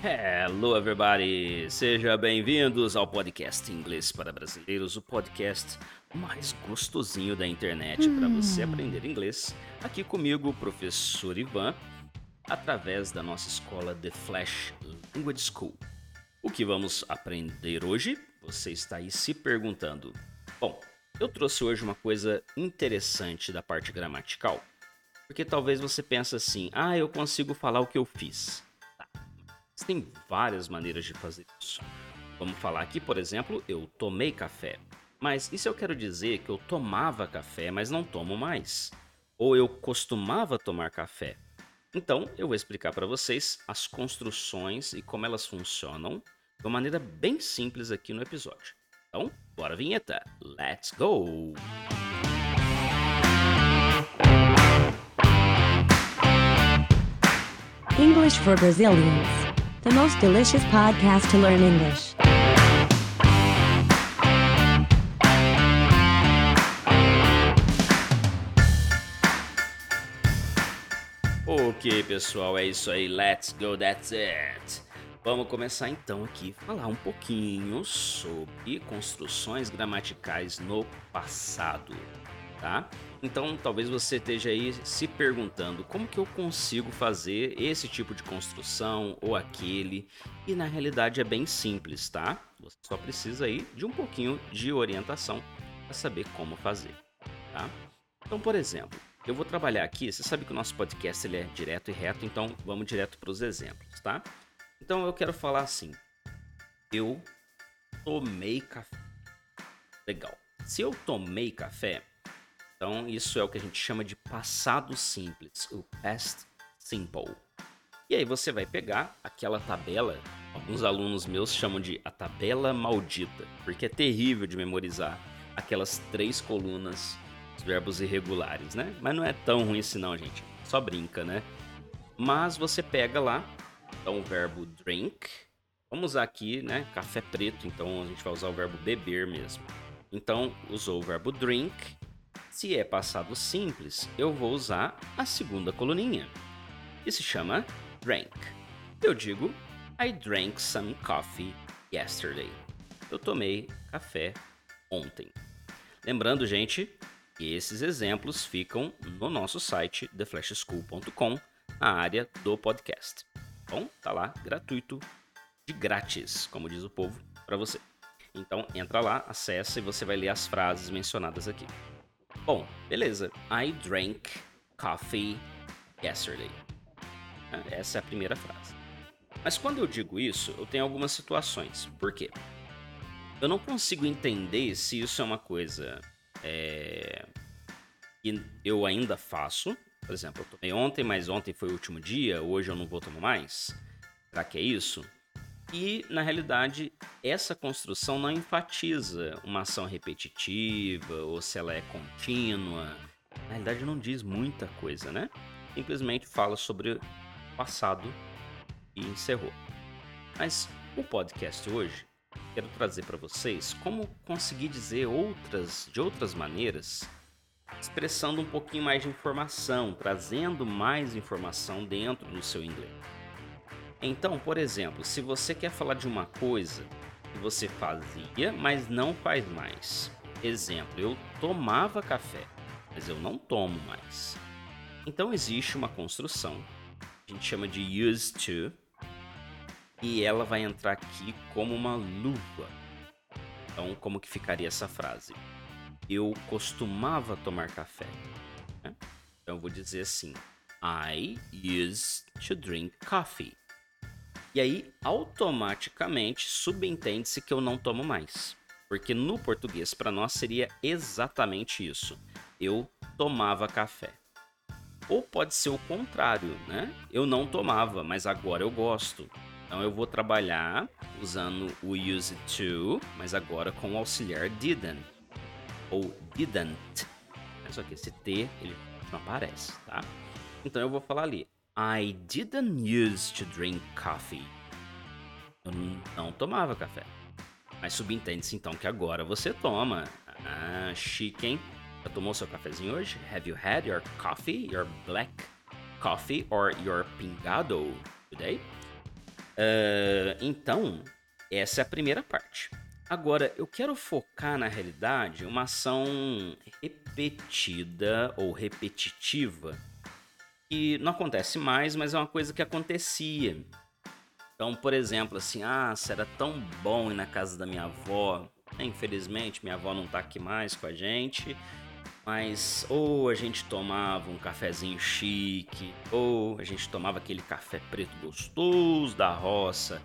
Hello, everybody! Seja bem-vindos ao podcast Inglês para Brasileiros, o podcast mais gostosinho da internet para você aprender inglês. Aqui comigo, o professor Ivan, através da nossa escola The Flash Language School. O que vamos aprender hoje? Você está aí se perguntando. Bom, eu trouxe hoje uma coisa interessante da parte gramatical, porque talvez você pense assim: ah, eu consigo falar o que eu fiz. Tem várias maneiras de fazer isso. Vamos falar aqui, por exemplo, eu tomei café. Mas se eu quero dizer que eu tomava café, mas não tomo mais? Ou eu costumava tomar café? Então, eu vou explicar para vocês as construções e como elas funcionam de uma maneira bem simples aqui no episódio. Então, bora vinheta. Let's go! English for Brazilians. The most delicious podcast to learn English. Ok, pessoal, é isso aí. Let's go, that's it. Vamos começar então aqui falar um pouquinho sobre construções gramaticais no passado, tá? Então, talvez você esteja aí se perguntando como que eu consigo fazer esse tipo de construção ou aquele, e na realidade é bem simples, tá? Você só precisa aí de um pouquinho de orientação para saber como fazer, tá? Então, por exemplo, eu vou trabalhar aqui, você sabe que o nosso podcast ele é direto e reto, então vamos direto para os exemplos, tá? Então eu quero falar assim: eu tomei café. Legal. Se eu tomei café, então isso é o que a gente chama de passado simples, o past simple. E aí você vai pegar aquela tabela, alguns alunos meus chamam de a tabela maldita, porque é terrível de memorizar aquelas três colunas os verbos irregulares, né? Mas não é tão ruim assim não, gente. Só brinca, né? Mas você pega lá, então o verbo drink. Vamos usar aqui, né? Café preto, então a gente vai usar o verbo beber mesmo. Então, usou o verbo drink. Se é passado simples, eu vou usar a segunda coluninha, que se chama drank. Eu digo I drank some coffee yesterday. Eu tomei café ontem. Lembrando, gente, e esses exemplos ficam no nosso site theflashschool.com, na área do podcast. Bom, tá lá gratuito, de grátis, como diz o povo, para você. Então entra lá, acessa e você vai ler as frases mencionadas aqui. Bom, beleza. I drank coffee yesterday. Essa é a primeira frase. Mas quando eu digo isso, eu tenho algumas situações. Por quê? Eu não consigo entender se isso é uma coisa é, que eu ainda faço. Por exemplo, eu tomei ontem, mas ontem foi o último dia, hoje eu não vou tomar mais. Será que é isso? E, na realidade, essa construção não enfatiza uma ação repetitiva ou se ela é contínua. Na realidade, não diz muita coisa, né? Simplesmente fala sobre o passado e encerrou. Mas o podcast hoje quero trazer para vocês como conseguir dizer outras de outras maneiras, expressando um pouquinho mais de informação, trazendo mais informação dentro do seu inglês. Então, por exemplo, se você quer falar de uma coisa que você fazia, mas não faz mais. Exemplo, eu tomava café, mas eu não tomo mais. Então existe uma construção, a gente chama de used to, e ela vai entrar aqui como uma luva. Então, como que ficaria essa frase? Eu costumava tomar café. Né? Então, eu vou dizer assim: I used to drink coffee. E aí, automaticamente, subentende-se que eu não tomo mais. Porque no português, para nós, seria exatamente isso. Eu tomava café. Ou pode ser o contrário, né? Eu não tomava, mas agora eu gosto. Então eu vou trabalhar usando o use to, mas agora com o auxiliar didn't ou didn't. Só que esse T ele não aparece, tá? Então eu vou falar ali. I didn't use to drink coffee. Eu não tomava café. Mas subentende-se então que agora você toma. Ah, chique, hein? Já tomou seu cafezinho hoje? Have you had your coffee, your black coffee or your pingado today? Uh, então, essa é a primeira parte. Agora, eu quero focar na realidade uma ação repetida ou repetitiva que não acontece mais, mas é uma coisa que acontecia. Então, por exemplo, assim, ah, era tão bom ir na casa da minha avó. Infelizmente, minha avó não tá aqui mais com a gente, mas ou a gente tomava um cafezinho chique, ou a gente tomava aquele café preto gostoso da roça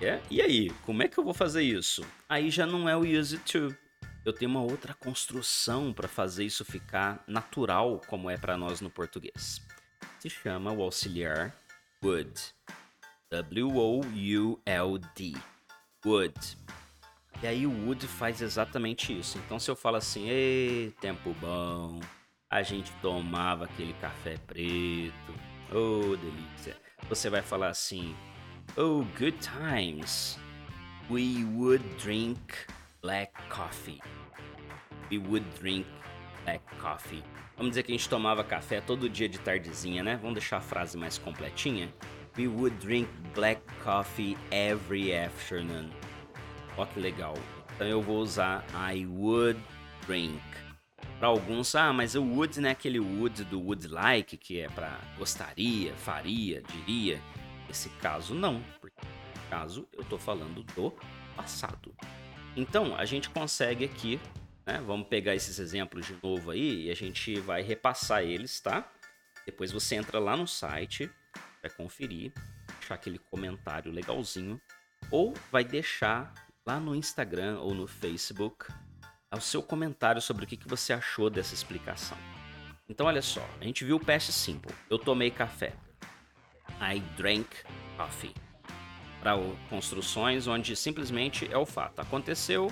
é? E aí, como é que eu vou fazer isso? Aí já não é o use to. Eu tenho uma outra construção para fazer isso ficar natural, como é para nós no português. Se chama o auxiliar would. W-O-U-L-D. Would. E aí o would faz exatamente isso. Então se eu falo assim, ei, tempo bom, a gente tomava aquele café preto, oh delícia. Você vai falar assim, Oh, good times. We would drink black coffee. We would drink black coffee. Vamos dizer que a gente tomava café todo dia de tardezinha, né? Vamos deixar a frase mais completinha. We would drink black coffee every afternoon. Ó que legal. Então eu vou usar I would drink. Para alguns, ah, mas o would não é aquele would do would like, que é para gostaria, faria, diria. Esse caso não, porque no caso eu estou falando do passado. Então a gente consegue aqui, né, vamos pegar esses exemplos de novo aí e a gente vai repassar eles, tá? Depois você entra lá no site, vai conferir, deixar aquele comentário legalzinho, ou vai deixar lá no Instagram ou no Facebook o seu comentário sobre o que, você achou dessa explicação. Então olha só, a gente viu o past simple. Eu tomei café. I drank coffee. Para construções onde simplesmente é o fato. Aconteceu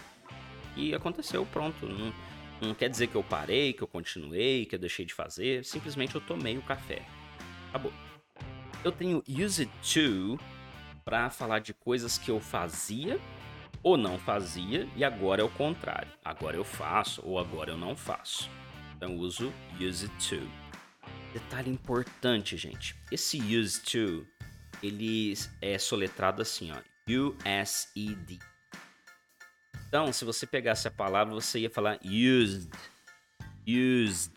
e aconteceu, pronto. Não, não quer dizer que eu parei, que eu continuei, que eu deixei de fazer. Simplesmente eu tomei o café. Acabou. Eu tenho use it to para falar de coisas que eu fazia ou não fazia e agora é o contrário. Agora eu faço ou agora eu não faço. Então uso use it to. Detalhe importante, gente. Esse use to, ele é soletrado assim, ó. U-S-E-D. Então, se você pegasse a palavra, você ia falar used. Used.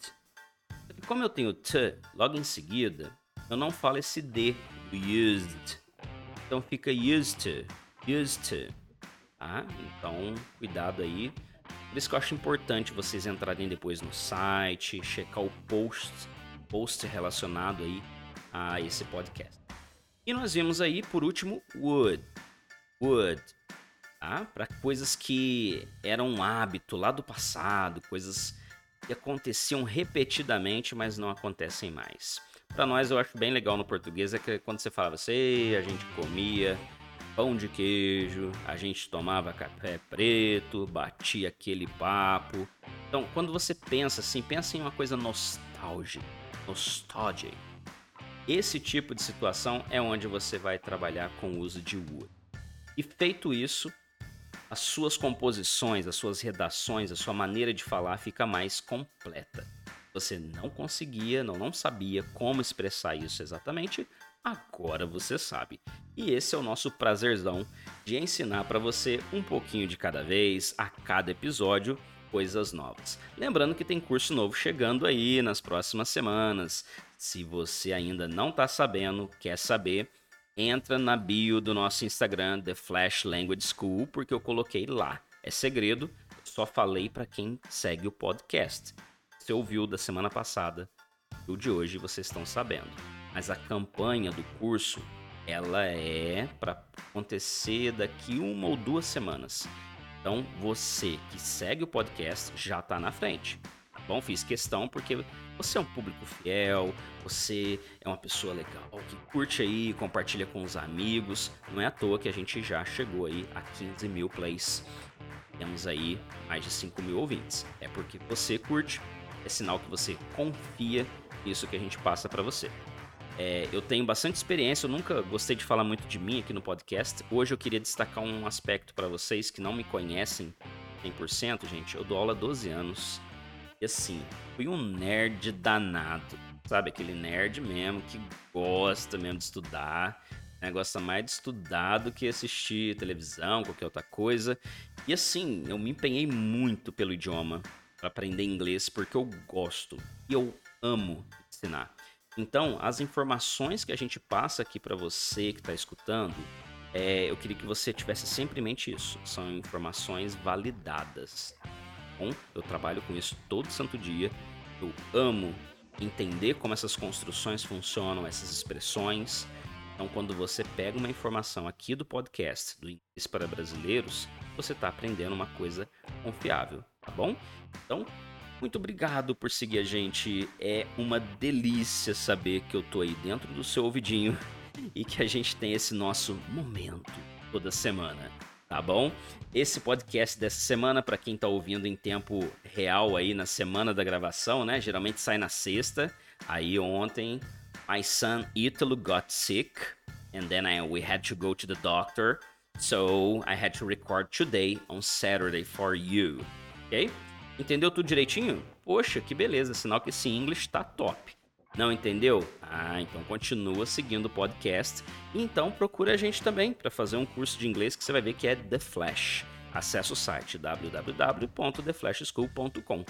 Como eu tenho t logo em seguida, eu não falo esse D do used. Então fica used to. Used to. Tá? Então, cuidado aí. Por isso que eu acho importante vocês entrarem depois no site, checar o post post relacionado aí a esse podcast. E nós vimos aí, por último, would. Would. Tá? Para coisas que eram um hábito lá do passado, coisas que aconteciam repetidamente, mas não acontecem mais. Para nós, eu acho bem legal no português é que quando você falava assim, a gente comia pão de queijo, a gente tomava café preto, batia aquele papo. Então, quando você pensa assim, pensa em uma coisa nostálgica nostalgia. Esse tipo de situação é onde você vai trabalhar com o uso de would. E feito isso, as suas composições, as suas redações, a sua maneira de falar fica mais completa. Você não conseguia, não, não sabia como expressar isso exatamente, agora você sabe. E esse é o nosso prazerzão de ensinar para você um pouquinho de cada vez, a cada episódio, coisas novas. Lembrando que tem curso novo chegando aí nas próximas semanas. Se você ainda não está sabendo, quer saber, entra na bio do nosso Instagram, The Flash Language School, porque eu coloquei lá. É segredo, só falei para quem segue o podcast. Você ouviu da semana passada, o de hoje vocês estão sabendo. Mas a campanha do curso, ela é para acontecer daqui uma ou duas semanas. Então você que segue o podcast já está na frente. Bom? Fiz questão porque você é um público fiel, você é uma pessoa legal, que curte aí, compartilha com os amigos. Não é à toa que a gente já chegou aí a 15 mil plays. Temos aí mais de 5 mil ouvintes. É porque você curte, é sinal que você confia nisso que a gente passa para você. É, eu tenho bastante experiência, eu nunca gostei de falar muito de mim aqui no podcast. Hoje eu queria destacar um aspecto para vocês que não me conhecem 100%, gente. Eu dou aula há 12 anos. E assim, fui um nerd danado. Sabe, aquele nerd mesmo que gosta mesmo de estudar. né? Gosta mais de estudar do que assistir televisão, qualquer outra coisa. E assim, eu me empenhei muito pelo idioma para aprender inglês porque eu gosto e eu amo ensinar. Então, as informações que a gente passa aqui para você que está escutando, é, eu queria que você tivesse sempre em mente isso. São informações validadas. Bom, eu trabalho com isso todo santo dia. Eu amo entender como essas construções funcionam, essas expressões. Então, quando você pega uma informação aqui do podcast do Inglês para Brasileiros, você está aprendendo uma coisa confiável, tá bom? Então, muito obrigado por seguir a gente. É uma delícia saber que eu tô aí dentro do seu ouvidinho e que a gente tem esse nosso momento toda semana, tá bom? Esse podcast dessa semana, para quem tá ouvindo em tempo real aí na semana da gravação, né? Geralmente sai na sexta. Aí ontem, my son Italo got sick and then I, we had to go to the doctor. So I had to record today on Saturday for you. Ok? Entendeu tudo direitinho? Poxa, que beleza, sinal que esse inglês está top. Não entendeu? Ah, então continua seguindo o podcast. Então procura a gente também para fazer um curso de inglês que você vai ver que é The Flash. Acesse o site www.theflashschool.com.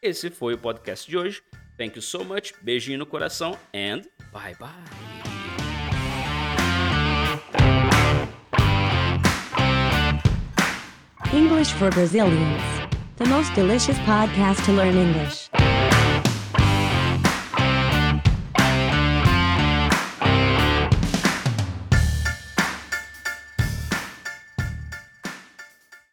Esse foi o podcast de hoje. Thank you so much. Beijinho no coração and bye bye. English for Brazilians. The most delicious podcast to learn English.